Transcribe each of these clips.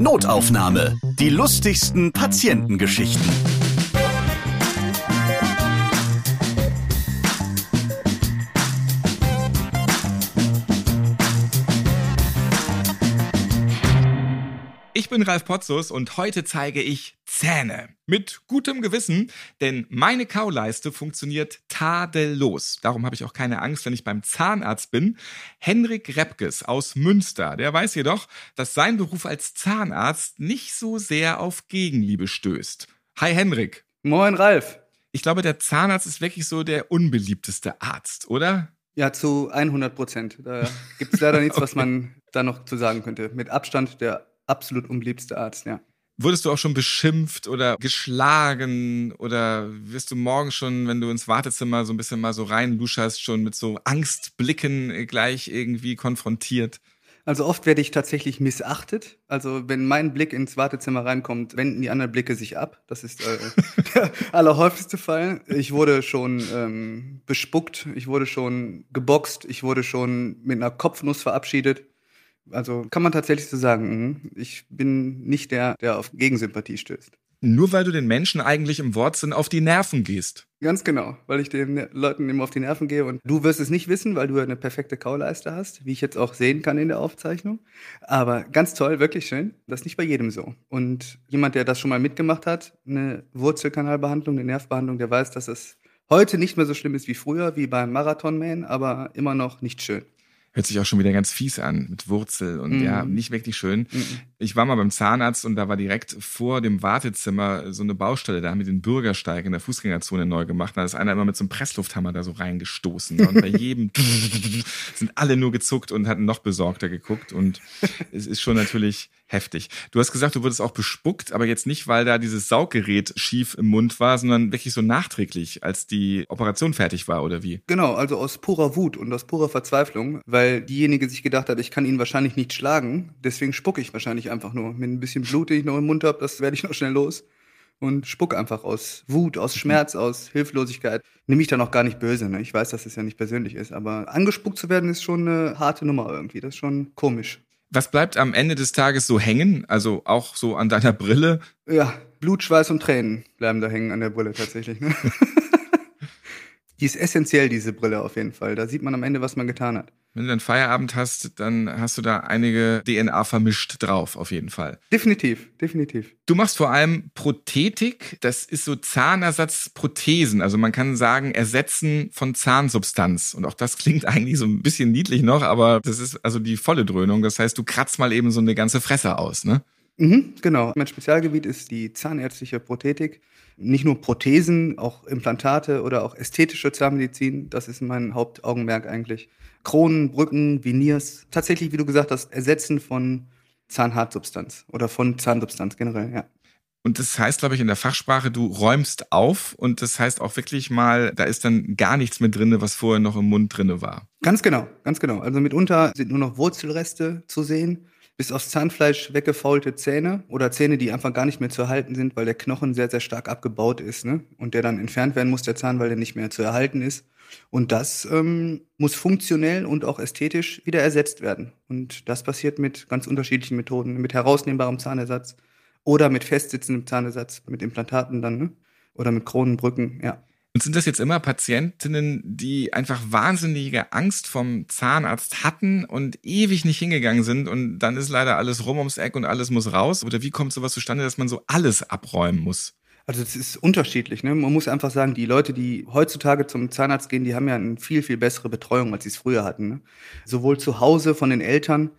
Notaufnahme. Die lustigsten Patientengeschichten. Ich bin Ralf Potzus und heute zeige ich Zähne. Mit gutem Gewissen, denn meine Kauleiste funktioniert tadellos. Darum habe ich auch keine Angst, wenn ich beim Zahnarzt bin. Henrik Repkes aus Münster, der weiß jedoch, dass sein Beruf als Zahnarzt nicht so sehr auf Gegenliebe stößt. Hi Henrik. Moin Ralf. Ich glaube, der Zahnarzt ist wirklich so der unbeliebteste Arzt, oder? Ja, zu 100 Prozent. Da gibt es leider nichts, okay. was man da noch zu sagen könnte. Mit Abstand der absolut unbeliebteste Arzt, ja. Wurdest du auch schon beschimpft oder geschlagen oder wirst du morgen schon, wenn du ins Wartezimmer so ein bisschen mal so reinluscherst, schon mit so Angstblicken gleich irgendwie konfrontiert? Also oft werde ich tatsächlich missachtet. Also wenn mein Blick ins Wartezimmer reinkommt, wenden die anderen Blicke sich ab. Das ist äh, der allerhäufigste Fall. Ich wurde schon ähm, bespuckt, ich wurde schon geboxt, ich wurde schon mit einer Kopfnuss verabschiedet. Also kann man tatsächlich so sagen, mhm. ich bin nicht der, der auf Gegensympathie stößt. Nur weil du den Menschen eigentlich im Wortsinn auf die Nerven gehst. Ganz genau, weil ich den Leuten immer auf die Nerven gehe und du wirst es nicht wissen, weil du eine perfekte Kauleiste hast, wie ich jetzt auch sehen kann in der Aufzeichnung. Aber ganz toll, wirklich schön. Das ist nicht bei jedem so. Und jemand, der das schon mal mitgemacht hat, eine Wurzelkanalbehandlung, eine Nervbehandlung, der weiß, dass es heute nicht mehr so schlimm ist wie früher, wie beim Marathonman, aber immer noch nicht schön hört sich auch schon wieder ganz fies an mit Wurzel und mm. ja, mhm. nicht wirklich schön. Mm. Ich war mal beim Zahnarzt und da war direkt vor dem Wartezimmer so eine Baustelle, da haben wir den Bürgersteig in der Fußgängerzone neu gemacht. Da ist einer immer mit so einem Presslufthammer da so reingestoßen. Und bei jedem sind alle nur gezuckt und hatten noch besorgter geguckt und es ist schon natürlich heftig. Du hast gesagt, du wurdest auch bespuckt, aber jetzt nicht, weil da dieses Sauggerät schief im Mund war, sondern wirklich so nachträglich, als die Operation fertig war, oder wie? Genau, also aus purer Wut und aus purer Verzweiflung, weil diejenige sich gedacht hat, ich kann ihn wahrscheinlich nicht schlagen, deswegen spucke ich wahrscheinlich einfach nur. Mit ein bisschen Blut, den ich noch im Mund habe, das werde ich noch schnell los und spuck einfach aus Wut, aus Schmerz, aus Hilflosigkeit. Nimm ich dann auch gar nicht böse. Ne? Ich weiß, dass es ja nicht persönlich ist, aber angespuckt zu werden ist schon eine harte Nummer irgendwie. Das ist schon komisch. Was bleibt am Ende des Tages so hängen? Also auch so an deiner Brille? Ja, Blut, Schweiß und Tränen bleiben da hängen an der Brille tatsächlich. Ne? Die ist essentiell, diese Brille auf jeden Fall. Da sieht man am Ende, was man getan hat. Wenn du dann Feierabend hast, dann hast du da einige DNA vermischt drauf, auf jeden Fall. Definitiv, definitiv. Du machst vor allem Prothetik. Das ist so Zahnersatzprothesen. Also man kann sagen, Ersetzen von Zahnsubstanz. Und auch das klingt eigentlich so ein bisschen niedlich noch, aber das ist also die volle Dröhnung. Das heißt, du kratzt mal eben so eine ganze Fresse aus, ne? Mhm, genau. Mein Spezialgebiet ist die zahnärztliche Prothetik. Nicht nur Prothesen, auch Implantate oder auch ästhetische Zahnmedizin. Das ist mein Hauptaugenmerk eigentlich. Kronen, Brücken, Veneers. Tatsächlich, wie du gesagt hast, Ersetzen von Zahnhartsubstanz oder von Zahnsubstanz generell, ja. Und das heißt, glaube ich, in der Fachsprache, du räumst auf und das heißt auch wirklich mal, da ist dann gar nichts mehr drinne, was vorher noch im Mund drinne war. Ganz genau, ganz genau. Also mitunter sind nur noch Wurzelreste zu sehen bis aufs Zahnfleisch weggefaulte Zähne oder Zähne, die einfach gar nicht mehr zu erhalten sind, weil der Knochen sehr, sehr stark abgebaut ist ne? und der dann entfernt werden muss, der Zahn, weil der nicht mehr zu erhalten ist. Und das ähm, muss funktionell und auch ästhetisch wieder ersetzt werden. Und das passiert mit ganz unterschiedlichen Methoden, mit herausnehmbarem Zahnersatz oder mit festsitzendem Zahnersatz, mit Implantaten dann ne? oder mit Kronenbrücken, ja. Und sind das jetzt immer Patientinnen, die einfach wahnsinnige Angst vom Zahnarzt hatten und ewig nicht hingegangen sind und dann ist leider alles rum ums Eck und alles muss raus? Oder wie kommt sowas zustande, dass man so alles abräumen muss? Also es ist unterschiedlich. Ne? Man muss einfach sagen, die Leute, die heutzutage zum Zahnarzt gehen, die haben ja eine viel, viel bessere Betreuung, als sie es früher hatten. Ne? Sowohl zu Hause von den Eltern,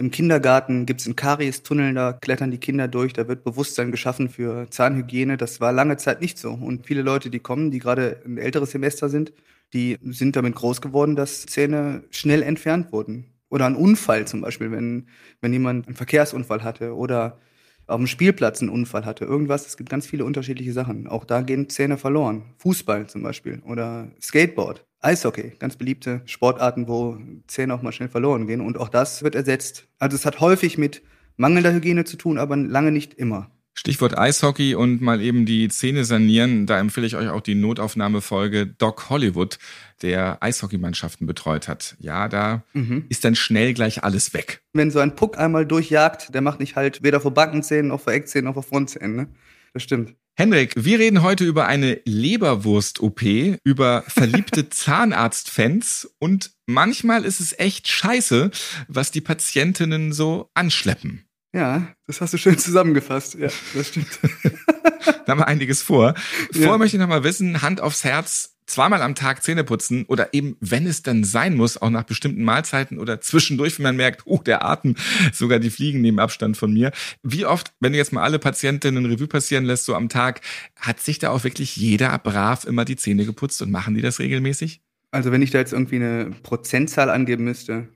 im Kindergarten gibt es einen Karies-Tunnel, da klettern die Kinder durch, da wird Bewusstsein geschaffen für Zahnhygiene. Das war lange Zeit nicht so. Und viele Leute, die kommen, die gerade ein älteres Semester sind, die sind damit groß geworden, dass Zähne schnell entfernt wurden. Oder ein Unfall zum Beispiel, wenn, wenn jemand einen Verkehrsunfall hatte oder auf dem Spielplatz einen Unfall hatte, irgendwas. Es gibt ganz viele unterschiedliche Sachen. Auch da gehen Zähne verloren. Fußball zum Beispiel oder Skateboard. Eishockey, ganz beliebte Sportarten, wo Zähne auch mal schnell verloren gehen. Und auch das wird ersetzt. Also es hat häufig mit mangelnder Hygiene zu tun, aber lange nicht immer. Stichwort Eishockey und mal eben die Zähne sanieren. Da empfehle ich euch auch die Notaufnahmefolge Doc Hollywood, der Eishockeymannschaften betreut hat. Ja, da mhm. ist dann schnell gleich alles weg. Wenn so ein Puck einmal durchjagt, der macht nicht halt weder vor Backenzähnen noch vor Eckzähnen noch vor Frontzähnen. Ne? Das stimmt. Henrik, wir reden heute über eine Leberwurst-OP, über verliebte Zahnarztfans und manchmal ist es echt scheiße, was die Patientinnen so anschleppen. Ja, das hast du schön zusammengefasst. Ja, das stimmt. da haben wir einiges vor. Vorher ja. möchte ich noch mal wissen, Hand aufs Herz, zweimal am Tag Zähne putzen oder eben, wenn es dann sein muss, auch nach bestimmten Mahlzeiten oder zwischendurch, wenn man merkt, oh, der Atem, sogar die Fliegen nehmen Abstand von mir. Wie oft, wenn du jetzt mal alle Patientinnen Revue passieren lässt, so am Tag, hat sich da auch wirklich jeder brav immer die Zähne geputzt und machen die das regelmäßig? Also wenn ich da jetzt irgendwie eine Prozentzahl angeben müsste,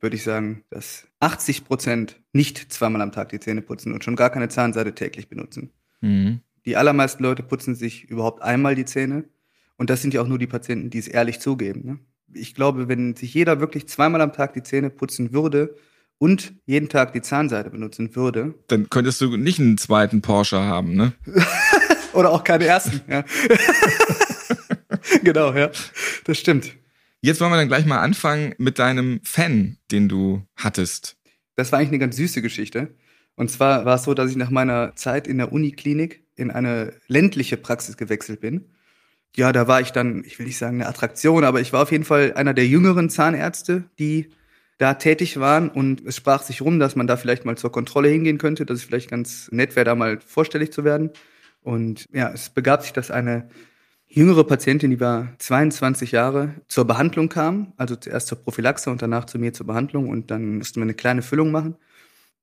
würde ich sagen, dass 80 Prozent nicht zweimal am Tag die Zähne putzen und schon gar keine Zahnseide täglich benutzen. Mhm. Die allermeisten Leute putzen sich überhaupt einmal die Zähne. Und das sind ja auch nur die Patienten, die es ehrlich zugeben. Ne? Ich glaube, wenn sich jeder wirklich zweimal am Tag die Zähne putzen würde und jeden Tag die Zahnseide benutzen würde. Dann könntest du nicht einen zweiten Porsche haben, ne? Oder auch keine ersten, ja. genau, ja. Das stimmt. Jetzt wollen wir dann gleich mal anfangen mit deinem Fan, den du hattest. Das war eigentlich eine ganz süße Geschichte. Und zwar war es so, dass ich nach meiner Zeit in der Uniklinik in eine ländliche Praxis gewechselt bin. Ja, da war ich dann, ich will nicht sagen eine Attraktion, aber ich war auf jeden Fall einer der jüngeren Zahnärzte, die da tätig waren. Und es sprach sich rum, dass man da vielleicht mal zur Kontrolle hingehen könnte, dass es vielleicht ganz nett wäre, da mal vorstellig zu werden. Und ja, es begab sich, dass eine jüngere Patientin, die war 22 Jahre, zur Behandlung kam, also zuerst zur Prophylaxe und danach zu mir zur Behandlung. Und dann mussten wir eine kleine Füllung machen.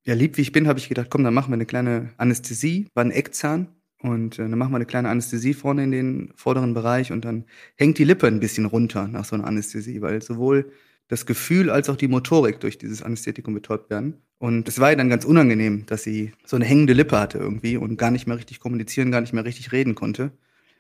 Ja, lieb wie ich bin, habe ich gedacht, komm, dann machen wir eine kleine Anästhesie, war ein Eckzahn und äh, dann machen wir eine kleine Anästhesie vorne in den vorderen Bereich und dann hängt die Lippe ein bisschen runter nach so einer Anästhesie, weil sowohl das Gefühl als auch die Motorik durch dieses Anästhetikum betäubt werden. Und es war ihr dann ganz unangenehm, dass sie so eine hängende Lippe hatte irgendwie und gar nicht mehr richtig kommunizieren, gar nicht mehr richtig reden konnte.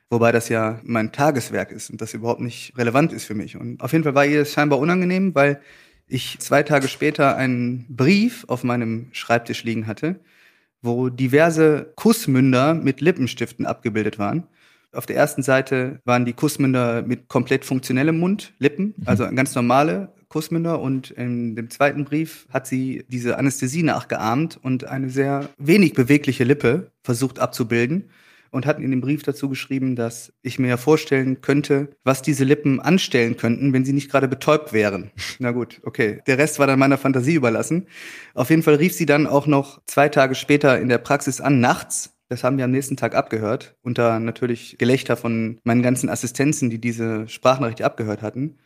Wobei das ja mein Tageswerk ist und das überhaupt nicht relevant ist für mich. Und auf jeden Fall war ihr das scheinbar unangenehm, weil ich zwei Tage später einen Brief auf meinem Schreibtisch liegen hatte, wo diverse Kussmünder mit Lippenstiften abgebildet waren. Auf der ersten Seite waren die Kussmünder mit komplett funktionellem Mund, Lippen, mhm. also ganz normale Kussmünder. Und in dem zweiten Brief hat sie diese Anästhesie nachgeahmt und eine sehr wenig bewegliche Lippe versucht abzubilden und hatten in dem Brief dazu geschrieben, dass ich mir ja vorstellen könnte, was diese Lippen anstellen könnten, wenn sie nicht gerade betäubt wären. Na gut, okay. Der Rest war dann meiner Fantasie überlassen. Auf jeden Fall rief sie dann auch noch zwei Tage später in der Praxis an, nachts. Das haben wir am nächsten Tag abgehört, unter natürlich Gelächter von meinen ganzen Assistenzen, die diese Sprachnachricht abgehört hatten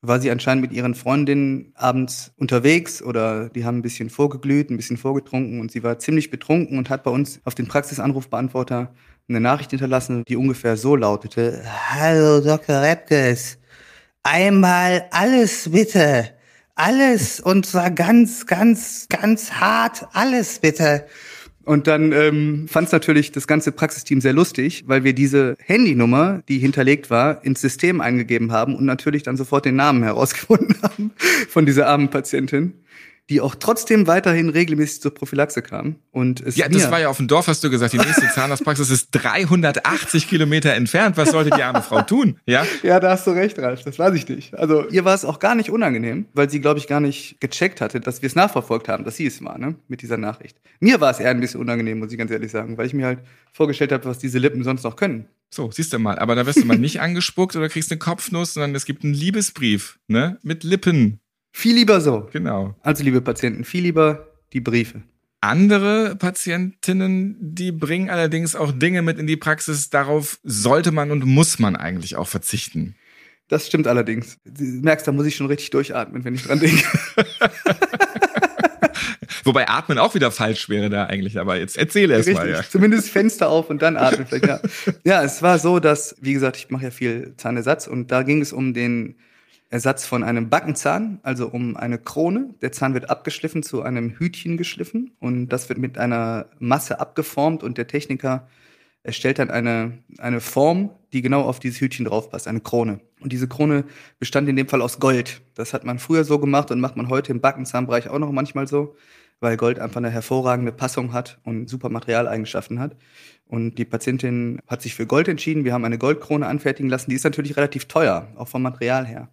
war sie anscheinend mit ihren Freundinnen abends unterwegs oder die haben ein bisschen vorgeglüht, ein bisschen vorgetrunken und sie war ziemlich betrunken und hat bei uns auf den Praxisanrufbeantworter eine Nachricht hinterlassen, die ungefähr so lautete. Hallo Dr. Repkes, einmal alles bitte. Alles und zwar ganz, ganz, ganz hart, alles bitte. Und dann ähm, fand es natürlich das ganze Praxisteam sehr lustig, weil wir diese Handynummer, die hinterlegt war, ins System eingegeben haben und natürlich dann sofort den Namen herausgefunden haben von dieser armen Patientin die auch trotzdem weiterhin regelmäßig zur Prophylaxe kam. Und es ja, das war ja auf dem Dorf, hast du gesagt. Die nächste Zahnarztpraxis ist 380 Kilometer entfernt. Was sollte die arme Frau tun? Ja? Ja, da hast du recht, Ralf. Das weiß ich nicht. Also ihr war es auch gar nicht unangenehm, weil sie, glaube ich, gar nicht gecheckt hatte, dass wir es nachverfolgt haben, dass sie es war, ne? Mit dieser Nachricht. Mir war es eher ein bisschen unangenehm, muss ich ganz ehrlich sagen, weil ich mir halt vorgestellt habe, was diese Lippen sonst noch können. So, siehst du mal. Aber da wirst du mal nicht angespuckt oder kriegst eine Kopfnuss, sondern es gibt einen Liebesbrief, ne? Mit Lippen. Viel lieber so. Genau. Also, liebe Patienten, viel lieber die Briefe. Andere Patientinnen, die bringen allerdings auch Dinge mit in die Praxis. Darauf sollte man und muss man eigentlich auch verzichten. Das stimmt allerdings. Du merkst, da muss ich schon richtig durchatmen, wenn ich dran denke. Wobei atmen auch wieder falsch wäre da eigentlich, aber jetzt erzähle erst mal. Ja. Zumindest Fenster auf und dann atmen vielleicht. Ja. ja, es war so, dass, wie gesagt, ich mache ja viel Zahnersatz und da ging es um den Ersatz von einem Backenzahn, also um eine Krone. Der Zahn wird abgeschliffen, zu einem Hütchen geschliffen und das wird mit einer Masse abgeformt und der Techniker erstellt dann eine, eine Form, die genau auf dieses Hütchen draufpasst, eine Krone. Und diese Krone bestand in dem Fall aus Gold. Das hat man früher so gemacht und macht man heute im Backenzahnbereich auch noch manchmal so. weil Gold einfach eine hervorragende Passung hat und super Materialeigenschaften hat. Und die Patientin hat sich für Gold entschieden. Wir haben eine Goldkrone anfertigen lassen. Die ist natürlich relativ teuer, auch vom Material her.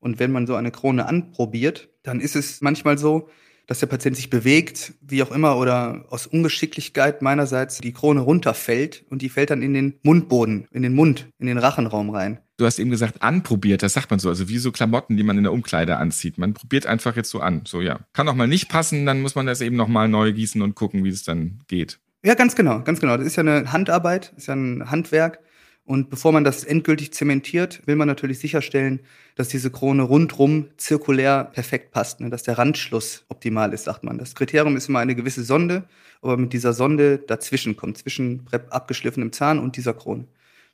Und wenn man so eine Krone anprobiert, dann ist es manchmal so, dass der Patient sich bewegt, wie auch immer, oder aus Ungeschicklichkeit meinerseits die Krone runterfällt und die fällt dann in den Mundboden, in den Mund, in den Rachenraum rein. Du hast eben gesagt, anprobiert, das sagt man so, also wie so Klamotten, die man in der Umkleide anzieht. Man probiert einfach jetzt so an. So, ja. Kann auch mal nicht passen, dann muss man das eben nochmal neu gießen und gucken, wie es dann geht. Ja, ganz genau, ganz genau. Das ist ja eine Handarbeit, ist ja ein Handwerk. Und bevor man das endgültig zementiert, will man natürlich sicherstellen, dass diese Krone rundrum zirkulär perfekt passt, ne? dass der Randschluss optimal ist, sagt man. Das Kriterium ist immer eine gewisse Sonde, aber mit dieser Sonde dazwischen kommt, zwischen abgeschliffenem Zahn und dieser Krone.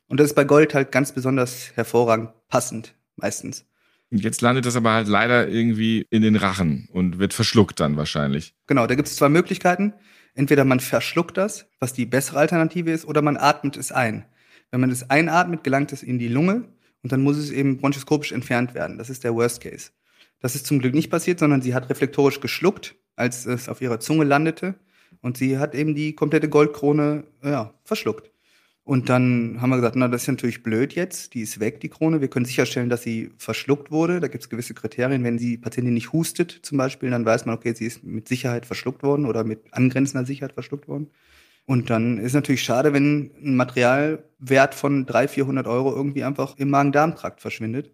Und das ist bei Gold halt ganz besonders hervorragend passend, meistens. Jetzt landet das aber halt leider irgendwie in den Rachen und wird verschluckt dann wahrscheinlich. Genau, da gibt es zwei Möglichkeiten. Entweder man verschluckt das, was die bessere Alternative ist, oder man atmet es ein. Wenn man es einatmet, gelangt es in die Lunge und dann muss es eben bronchoskopisch entfernt werden. Das ist der Worst Case. Das ist zum Glück nicht passiert, sondern sie hat reflektorisch geschluckt, als es auf ihrer Zunge landete und sie hat eben die komplette Goldkrone ja, verschluckt. Und dann haben wir gesagt, na, das ist natürlich blöd jetzt, die ist weg, die Krone. Wir können sicherstellen, dass sie verschluckt wurde. Da gibt es gewisse Kriterien. Wenn die Patientin nicht hustet zum Beispiel, dann weiß man, okay, sie ist mit Sicherheit verschluckt worden oder mit angrenzender Sicherheit verschluckt worden. Und dann ist natürlich schade, wenn ein Materialwert von 300, 400 Euro irgendwie einfach im Magen-Darm-Trakt verschwindet.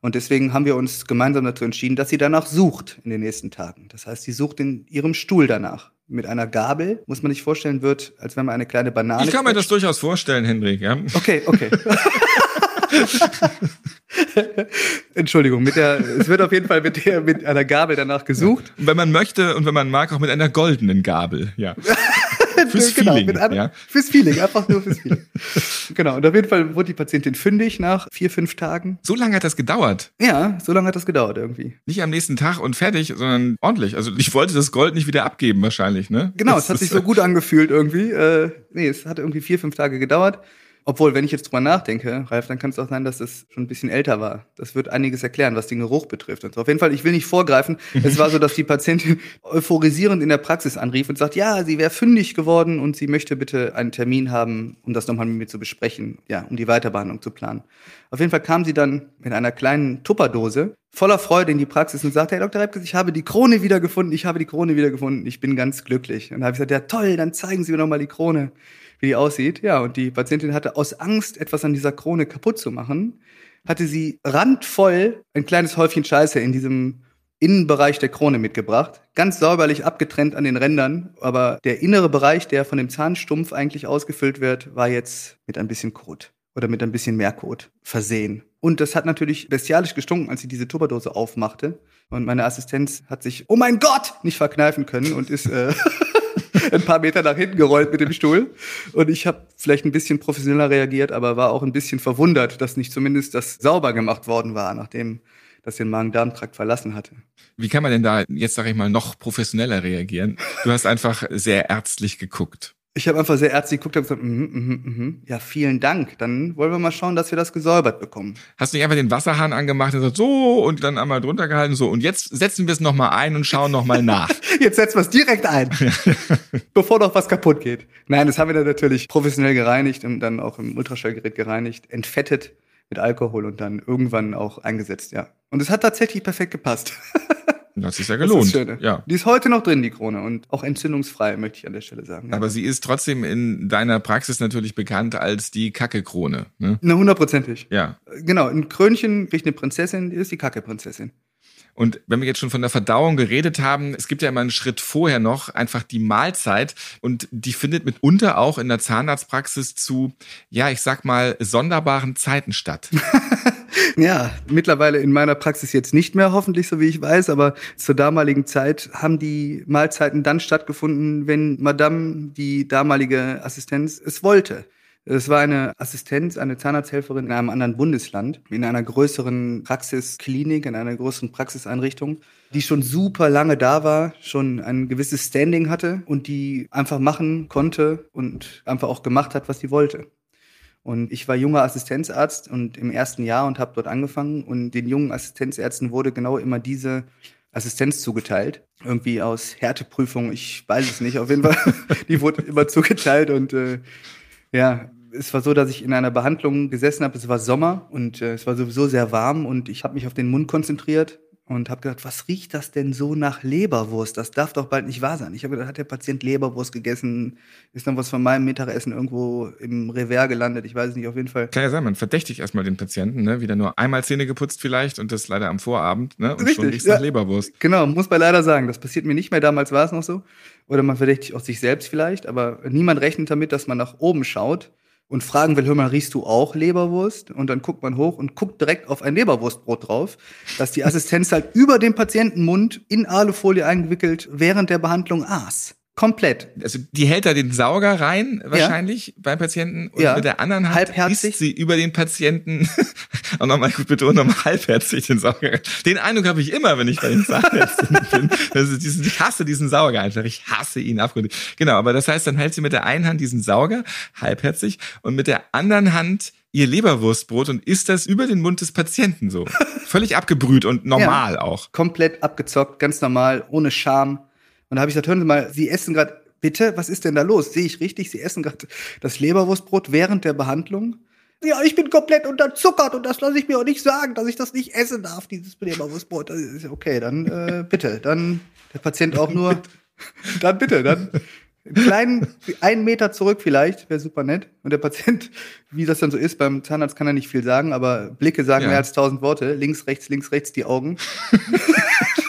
Und deswegen haben wir uns gemeinsam dazu entschieden, dass sie danach sucht in den nächsten Tagen. Das heißt, sie sucht in ihrem Stuhl danach. Mit einer Gabel, muss man sich vorstellen, wird, als wenn man eine kleine Banane. Ich kann mir das durchaus vorstellen, Hendrik, ja. Okay, okay. Entschuldigung, mit der, es wird auf jeden Fall mit, der, mit einer Gabel danach gesucht. Und wenn man möchte und wenn man mag, auch mit einer goldenen Gabel, ja. fürs genau, Feeling. Einem, ja? Fürs Feeling, einfach nur fürs Feeling. genau, und auf jeden Fall wurde die Patientin fündig nach vier, fünf Tagen. So lange hat das gedauert? Ja, so lange hat das gedauert irgendwie. Nicht am nächsten Tag und fertig, sondern ordentlich. Also ich wollte das Gold nicht wieder abgeben wahrscheinlich, ne? Genau, das es hat sich so gut angefühlt irgendwie. Äh, nee, es hat irgendwie vier, fünf Tage gedauert. Obwohl, wenn ich jetzt drüber nachdenke, Ralf, dann kann es auch sein, dass es schon ein bisschen älter war. Das wird einiges erklären, was den Geruch betrifft. Und so. Auf jeden Fall, ich will nicht vorgreifen. es war so, dass die Patientin euphorisierend in der Praxis anrief und sagt, ja, sie wäre fündig geworden und sie möchte bitte einen Termin haben, um das nochmal mit mir zu besprechen, ja, um die Weiterbehandlung zu planen. Auf jeden Fall kam sie dann mit einer kleinen Tupperdose voller Freude in die Praxis und sagte, Herr Dr. Repkes, ich habe die Krone wiedergefunden, ich habe die Krone wiedergefunden, ich bin ganz glücklich. Und da habe ich gesagt, ja toll, dann zeigen Sie mir nochmal die Krone wie die aussieht. Ja, und die Patientin hatte aus Angst, etwas an dieser Krone kaputt zu machen, hatte sie randvoll ein kleines Häufchen Scheiße in diesem Innenbereich der Krone mitgebracht. Ganz sauberlich abgetrennt an den Rändern, aber der innere Bereich, der von dem Zahnstumpf eigentlich ausgefüllt wird, war jetzt mit ein bisschen Kot oder mit ein bisschen mehr Kot versehen. Und das hat natürlich bestialisch gestunken, als sie diese Tupperdose aufmachte. Und meine Assistenz hat sich, oh mein Gott, nicht verkneifen können und ist äh, ein paar Meter nach hinten gerollt mit dem Stuhl. Und ich habe vielleicht ein bisschen professioneller reagiert, aber war auch ein bisschen verwundert, dass nicht zumindest das sauber gemacht worden war, nachdem das den Magen-Darm-Trakt verlassen hatte. Wie kann man denn da jetzt, sage ich mal, noch professioneller reagieren? Du hast einfach sehr ärztlich geguckt. Ich habe einfach sehr ärztlich geguckt und gesagt, mm, mm, mm, ja, vielen Dank. Dann wollen wir mal schauen, dass wir das gesäubert bekommen. Hast du nicht einfach den Wasserhahn angemacht und gesagt, so, und dann einmal drunter gehalten, so, und jetzt setzen wir es nochmal ein und schauen nochmal nach. jetzt setzen wir es direkt ein, bevor noch was kaputt geht. Nein, das haben wir dann natürlich professionell gereinigt und dann auch im Ultraschallgerät gereinigt, entfettet mit Alkohol und dann irgendwann auch eingesetzt, ja. Und es hat tatsächlich perfekt gepasst. Das ist ja gelohnt. Das ist ja. Die ist heute noch drin, die Krone, und auch entzündungsfrei, möchte ich an der Stelle sagen. Ja. Aber sie ist trotzdem in deiner Praxis natürlich bekannt als die Kacke-Krone. Ne? Na, hundertprozentig. Ja. Genau, ein Krönchen kriegt eine Prinzessin, die ist die Kacke-Prinzessin. Und wenn wir jetzt schon von der Verdauung geredet haben, es gibt ja immer einen Schritt vorher noch, einfach die Mahlzeit. Und die findet mitunter auch in der Zahnarztpraxis zu, ja, ich sag mal, sonderbaren Zeiten statt. ja, mittlerweile in meiner Praxis jetzt nicht mehr, hoffentlich, so wie ich weiß, aber zur damaligen Zeit haben die Mahlzeiten dann stattgefunden, wenn Madame, die damalige Assistenz, es wollte. Es war eine Assistenz, eine Zahnarzthelferin in einem anderen Bundesland, in einer größeren Praxisklinik, in einer größeren Praxiseinrichtung, die schon super lange da war, schon ein gewisses Standing hatte und die einfach machen konnte und einfach auch gemacht hat, was sie wollte. Und ich war junger Assistenzarzt und im ersten Jahr und habe dort angefangen und den jungen Assistenzärzten wurde genau immer diese Assistenz zugeteilt. Irgendwie aus Härteprüfung, ich weiß es nicht. Auf jeden Fall, die wurde immer zugeteilt und äh, ja, es war so, dass ich in einer Behandlung gesessen habe. Es war Sommer und äh, es war sowieso sehr warm und ich habe mich auf den Mund konzentriert und habe gedacht, was riecht das denn so nach Leberwurst? Das darf doch bald nicht wahr sein. Ich habe gedacht, hat der Patient Leberwurst gegessen? Ist dann was von meinem Mittagessen irgendwo im Revers gelandet? Ich weiß es nicht, auf jeden Fall. Kann ja sein, man verdächtigt erstmal den Patienten, ne? wieder nur einmal Zähne geputzt vielleicht und das leider am Vorabend ne? und Richtig, schon riecht ja. nach Leberwurst. Genau, muss man leider sagen. Das passiert mir nicht mehr. Damals war es noch so. Oder man verdächtigt auch sich selbst vielleicht, aber niemand rechnet damit, dass man nach oben schaut und fragen will, hör mal, riechst du auch Leberwurst? Und dann guckt man hoch und guckt direkt auf ein Leberwurstbrot drauf, dass die Assistenz halt über dem Patientenmund in Alufolie eingewickelt während der Behandlung aß. Komplett. Also die hält da den Sauger rein, wahrscheinlich beim Patienten und Ja. mit der anderen Hand Halbherzig. isst sie über den Patienten auch nochmal gut betont, nochmal halbherzig den Sauger. Den Eindruck habe ich immer, wenn ich bei den Zahnärzten bin. Also diesen, ich hasse diesen Sauger einfach. Ich hasse ihn abgründig. Genau, aber das heißt, dann hält sie mit der einen Hand diesen Sauger, halbherzig, und mit der anderen Hand ihr Leberwurstbrot und isst das über den Mund des Patienten so. Völlig abgebrüht und normal auch. Komplett abgezockt, ganz normal, ohne Scham. Und da habe ich gesagt, hören Sie mal, Sie essen gerade, bitte, was ist denn da los? Sehe ich richtig? Sie essen gerade das Leberwurstbrot während der Behandlung? Ja, ich bin komplett unterzuckert und das lasse ich mir auch nicht sagen, dass ich das nicht essen darf, dieses Leberwurstbrot. Das ist okay, dann äh, bitte. Dann der Patient auch nur. dann bitte, dann einen kleinen, einen Meter zurück vielleicht, wäre super nett. Und der Patient, wie das dann so ist, beim Zahnarzt kann er nicht viel sagen, aber Blicke sagen Ja. mehr als tausend Worte. Links, rechts, links, rechts die Augen.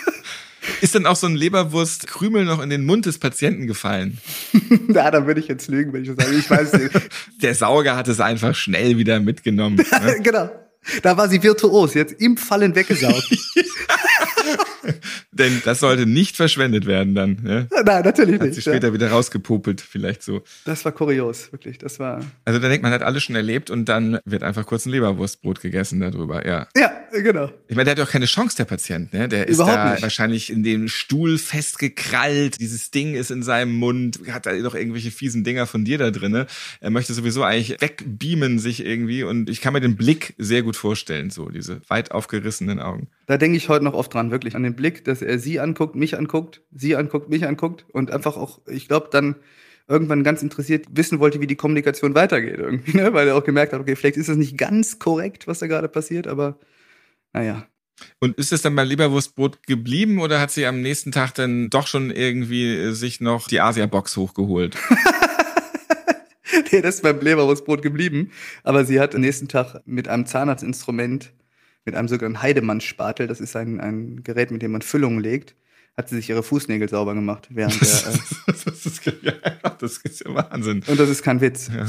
Ist dann auch so ein Leberwurstkrümel noch in den Mund des Patienten gefallen? Na, dann würde ich jetzt lügen, wenn ich das sage. Ich weiß es nicht. Der Sauger hat es einfach schnell wieder mitgenommen. Ne? genau. Da war sie virtuos, jetzt im Fallen weggesaugt. Denn das sollte nicht verschwendet werden dann. Ne? Nein, natürlich Hat sie nicht. später Ja. wieder rausgepopelt, vielleicht so. Das war kurios, wirklich. Das war. Also da denkt man, hat alles schon erlebt und dann wird einfach kurz ein Leberwurstbrot gegessen darüber, ja. Ja, genau. Ich meine, der hat ja auch keine Chance, der Patient, ne? Der ist Überhaupt da nicht. wahrscheinlich in den Stuhl festgekrallt, dieses Ding ist in seinem Mund, hat da noch irgendwelche fiesen Dinger von dir da drinne. Er möchte sowieso eigentlich wegbeamen sich irgendwie und ich kann mir den Blick sehr gut vorstellen, so diese weit aufgerissenen Augen. Da denke ich heute noch oft dran, wirklich, an den Blick, dass er sie anguckt, mich anguckt, sie anguckt, mich anguckt und einfach auch, ich glaube, dann irgendwann ganz interessiert wissen wollte, wie die Kommunikation weitergeht irgendwie, ne? weil er auch gemerkt hat, okay, vielleicht ist das nicht ganz korrekt, was da gerade passiert, aber naja. Und ist es dann beim Leberwurstbrot geblieben oder hat sie am nächsten Tag dann doch schon irgendwie äh, sich noch die Asia-Box hochgeholt? nee, das ist beim Leberwurstbrot geblieben. Aber sie hat am nächsten Tag mit einem Zahnarztinstrument, mit einem sogenannten Heidemann-Spatel, das ist ein, ein Gerät, mit dem man Füllungen legt, hat sie sich ihre Fußnägel sauber gemacht während der. Äh, das, ist, ja, das ist ja Wahnsinn. und das ist kein Witz.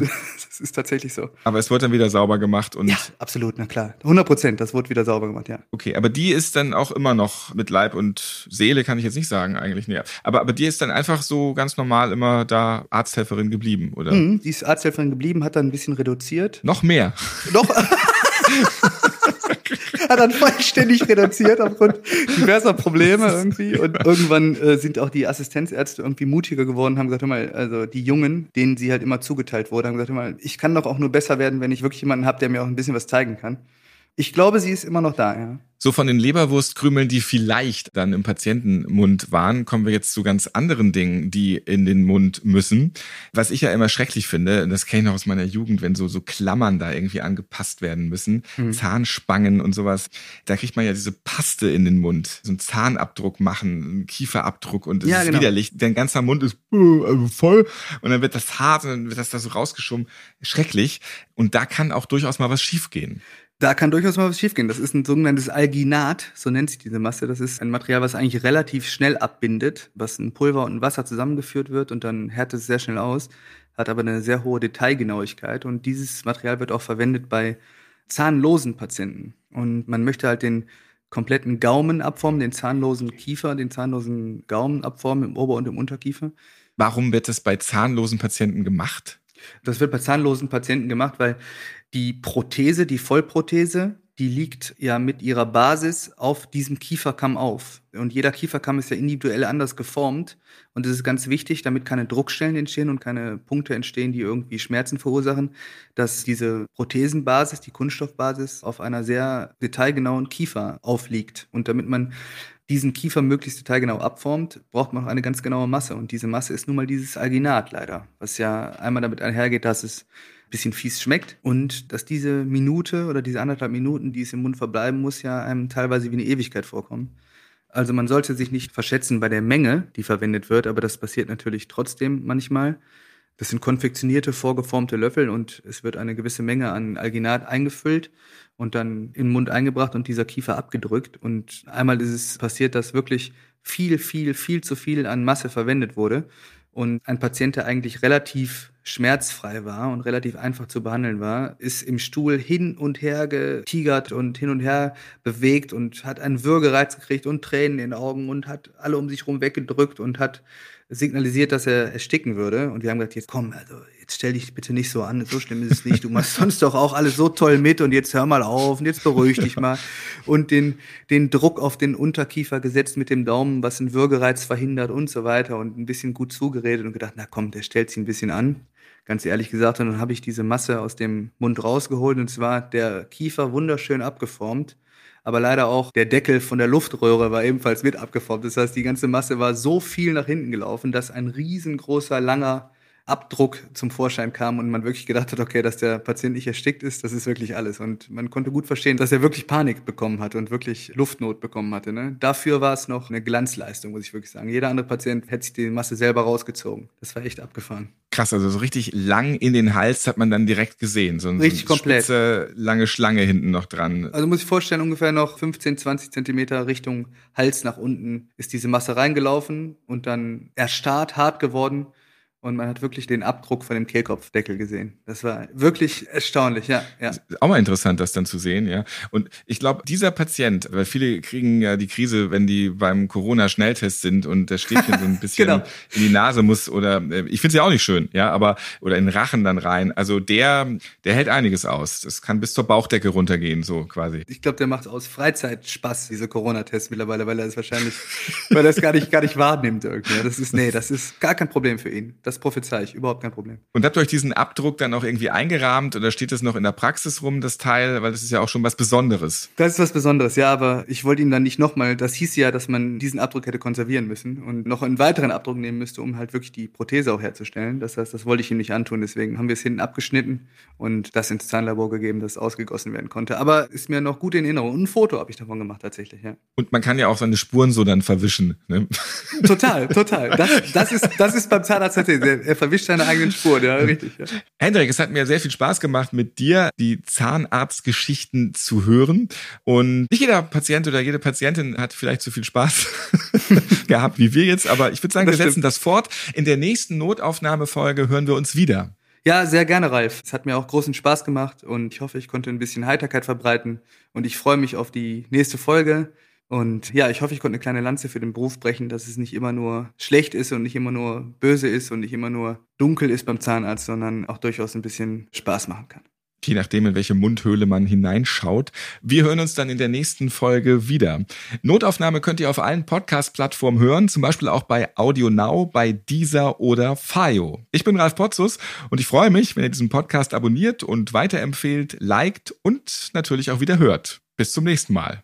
Das ist tatsächlich so. Aber es wurde dann wieder sauber gemacht und Ja, absolut, na klar. 100 Prozent, das wurde wieder sauber gemacht, ja. okay, aber die ist dann auch immer noch mit Leib und Seele, kann ich jetzt nicht sagen eigentlich. Nee. Aber, aber die ist dann einfach so ganz normal immer da Arzthelferin geblieben, oder? Mhm, die ist Arzthelferin geblieben, hat dann ein bisschen reduziert. Noch mehr. Noch. hat dann vollständig reduziert aufgrund diverser Probleme irgendwie. Und irgendwann äh, sind auch die Assistenzärzte irgendwie mutiger geworden, haben gesagt, hör mal, also die Jungen, denen sie halt immer zugeteilt wurde, haben gesagt, hör mal, ich kann doch auch nur besser werden, wenn ich wirklich jemanden habe, der mir auch ein bisschen was zeigen kann. Ich glaube, sie ist immer noch da, ja. So von den Leberwurstkrümeln, die vielleicht dann im Patientenmund waren, kommen wir jetzt zu ganz anderen Dingen, die in den Mund müssen. Was ich ja immer schrecklich finde, das kenne ich noch aus meiner Jugend, wenn so, so Klammern da irgendwie angepasst werden müssen, Zahnspangen und sowas. Da kriegt man ja diese Paste in den Mund, so einen Zahnabdruck machen, einen Kieferabdruck und es Ja, ist genau. widerlich. Dein ganzer Mund ist äh, also voll und dann wird das hart und dann wird das da so rausgeschoben. Schrecklich. Und da kann auch durchaus mal was schiefgehen. Da kann durchaus mal was schiefgehen. Das ist ein sogenanntes Alginat, so nennt sich diese Masse. Das ist ein Material, was eigentlich relativ schnell abbindet, was in Pulver und Wasser zusammengeführt wird und dann härtet es sehr schnell aus, hat aber eine sehr hohe Detailgenauigkeit. Und dieses Material wird auch verwendet bei zahnlosen Patienten. Und man möchte halt den kompletten Gaumen abformen, den zahnlosen Kiefer, den zahnlosen Gaumen abformen im Ober- und im Unterkiefer. Warum wird das bei zahnlosen Patienten gemacht? Das wird bei zahnlosen Patienten gemacht, weil die Prothese, die Vollprothese, die liegt ja mit ihrer Basis auf diesem Kieferkamm auf. Und jeder Kieferkamm ist ja individuell anders geformt. Und das ist ganz wichtig, damit keine Druckstellen entstehen und keine Punkte entstehen, die irgendwie Schmerzen verursachen, dass diese Prothesenbasis, die Kunststoffbasis auf einer sehr detailgenauen Kiefer aufliegt. Und damit man diesen Kiefer möglichst detailgenau abformt, braucht man auch eine ganz genaue Masse. Und diese Masse ist nun mal dieses Alginat leider, was ja einmal damit einhergeht, dass es ein bisschen fies schmeckt und dass diese Minute oder diese anderthalb Minuten, die es im Mund verbleiben muss, ja einem teilweise wie eine Ewigkeit vorkommen. Also man sollte sich nicht verschätzen bei der Menge, die verwendet wird, aber das passiert natürlich trotzdem manchmal. Das sind konfektionierte, vorgeformte Löffel und es wird eine gewisse Menge an Alginat eingefüllt und dann in den Mund eingebracht und dieser Kiefer abgedrückt. Und einmal ist es passiert, dass wirklich viel, viel, viel zu viel an Masse verwendet wurde und ein Patient, der eigentlich relativ schmerzfrei war und relativ einfach zu behandeln war, ist im Stuhl hin und her getigert und hin und her bewegt und hat einen Würgereiz gekriegt und Tränen in den Augen und hat alle um sich rum weggedrückt und hat signalisiert, dass er ersticken würde. Und wir haben gesagt, jetzt komm, also jetzt stell dich bitte nicht so an, so schlimm ist es nicht. Du machst sonst doch auch alles so toll mit und jetzt hör mal auf und jetzt beruhig dich mal. Und den, den Druck auf den Unterkiefer gesetzt mit dem Daumen, was einen Würgereiz verhindert und so weiter und ein bisschen gut zugeredet und gedacht, na komm, der stellt sich ein bisschen an. Ganz ehrlich gesagt, und dann habe ich diese Masse aus dem Mund rausgeholt und zwar der Kiefer wunderschön abgeformt aber leider auch der Deckel von der Luftröhre war ebenfalls mit abgeformt. Das heißt, die ganze Masse war so viel nach hinten gelaufen, dass ein riesengroßer, langer Abdruck zum Vorschein kam und man wirklich gedacht hat, okay, dass der Patient nicht erstickt ist, das ist wirklich alles. Und man konnte gut verstehen, dass er wirklich Panik bekommen hat und wirklich Luftnot bekommen hatte. Ne? Dafür war es noch eine Glanzleistung, muss ich wirklich sagen. Jeder andere Patient hätte sich die Masse selber rausgezogen. Das war echt abgefahren. Krass, also so richtig lang in den Hals hat man dann direkt gesehen. So, richtig so komplett. Spitze, lange Schlange hinten noch dran. Also muss ich vorstellen, ungefähr noch 15, 20 Zentimeter Richtung Hals nach unten ist diese Masse reingelaufen und dann erstarrt, hart geworden und man hat wirklich den Abdruck von dem Kehlkopfdeckel gesehen. Das war wirklich erstaunlich, ja. ja. Auch mal interessant, das dann zu sehen, ja. Und ich glaube, dieser Patient, weil viele kriegen ja die Krise, wenn die beim Corona-Schnelltest sind und das Stäbchen so ein bisschen genau. in die Nase muss oder äh, ich finde es ja auch nicht schön, ja, aber oder in den Rachen dann rein. Also der, der hält einiges aus. Das kann bis zur Bauchdecke runtergehen, so quasi. Ich glaube, der macht aus Freizeit Spaß, diese Corona-Tests mittlerweile, weil er es wahrscheinlich, weil er es gar nicht, gar nicht wahrnimmt irgendwie. Das ist, nee, das ist gar kein Problem für ihn. Das das prophezei ich, überhaupt kein Problem. Und habt ihr euch diesen Abdruck dann auch irgendwie eingerahmt oder steht das noch in der Praxis rum, das Teil? Weil das ist ja auch schon was Besonderes. Das ist was Besonderes, ja, aber ich wollte ihm dann nicht nochmal, das hieß ja, dass man diesen Abdruck hätte konservieren müssen und noch einen weiteren Abdruck nehmen müsste, um halt wirklich die Prothese auch herzustellen. Das heißt, das wollte ich ihm nicht antun, deswegen haben wir es hinten abgeschnitten und das ins Zahnlabor gegeben, dass ausgegossen werden konnte. Aber ist mir noch gut in Erinnerung. Und ein Foto habe ich davon gemacht tatsächlich, ja. Und man kann ja auch seine Spuren so dann verwischen. Ne? Total, total. Das, das, ist, das ist beim Zahnarzt tatsächlich. Er verwischt seine eigenen Spuren, ja, richtig. Ja. Hendrik, es hat mir sehr viel Spaß gemacht, mit dir die Zahnarztgeschichten zu hören. Und nicht jeder Patient oder jede Patientin hat vielleicht so viel Spaß gehabt wie wir jetzt, aber ich würde sagen, das wir setzen das fort. In der nächsten Notaufnahmefolge hören wir uns wieder. Ja, sehr gerne, Ralf. Es hat mir auch großen Spaß gemacht und ich hoffe, ich konnte ein bisschen Heiterkeit verbreiten und ich freue mich auf die nächste Folge. Und ja, ich hoffe, ich konnte eine kleine Lanze für den Beruf brechen, dass es nicht immer nur schlecht ist und nicht immer nur böse ist und nicht immer nur dunkel ist beim Zahnarzt, sondern auch durchaus ein bisschen Spaß machen kann. Je nachdem, in welche Mundhöhle man hineinschaut. Wir hören uns dann in der nächsten Folge wieder. Notaufnahme könnt ihr auf allen Podcast-Plattformen hören, zum Beispiel auch bei Audio Now, bei Deezer oder Fayo. Ich bin Ralf Potzus und ich freue mich, wenn ihr diesen Podcast abonniert und weiterempfehlt, liked und natürlich auch wieder hört. Bis zum nächsten Mal.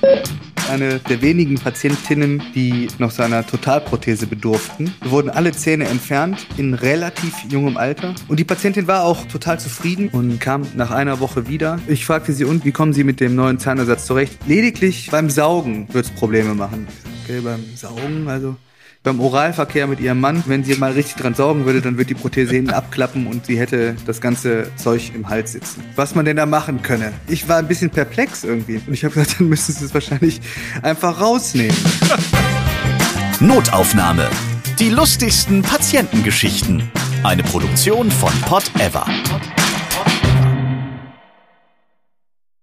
eine der wenigen Patientinnen, die noch seiner Totalprothese bedurften. wurden alle Zähne entfernt in relativ jungem Alter. Und die Patientin war auch total zufrieden und kam nach einer Woche wieder. Ich fragte sie, und wie kommen Sie mit dem neuen Zahnersatz zurecht? Lediglich beim Saugen wird es Probleme machen. Okay, beim Saugen, also beim Oralverkehr mit ihrem Mann, wenn sie mal richtig dran saugen würde, dann würde die Prothese hinten abklappen und sie hätte das ganze Zeug im Hals sitzen. Was man denn da machen könne? Ich war ein bisschen perplex irgendwie. Und ich habe gesagt, dann müssten sie es wahrscheinlich einfach rausnehmen. Notaufnahme. Die lustigsten Patientengeschichten. Eine Produktion von Pot Ever.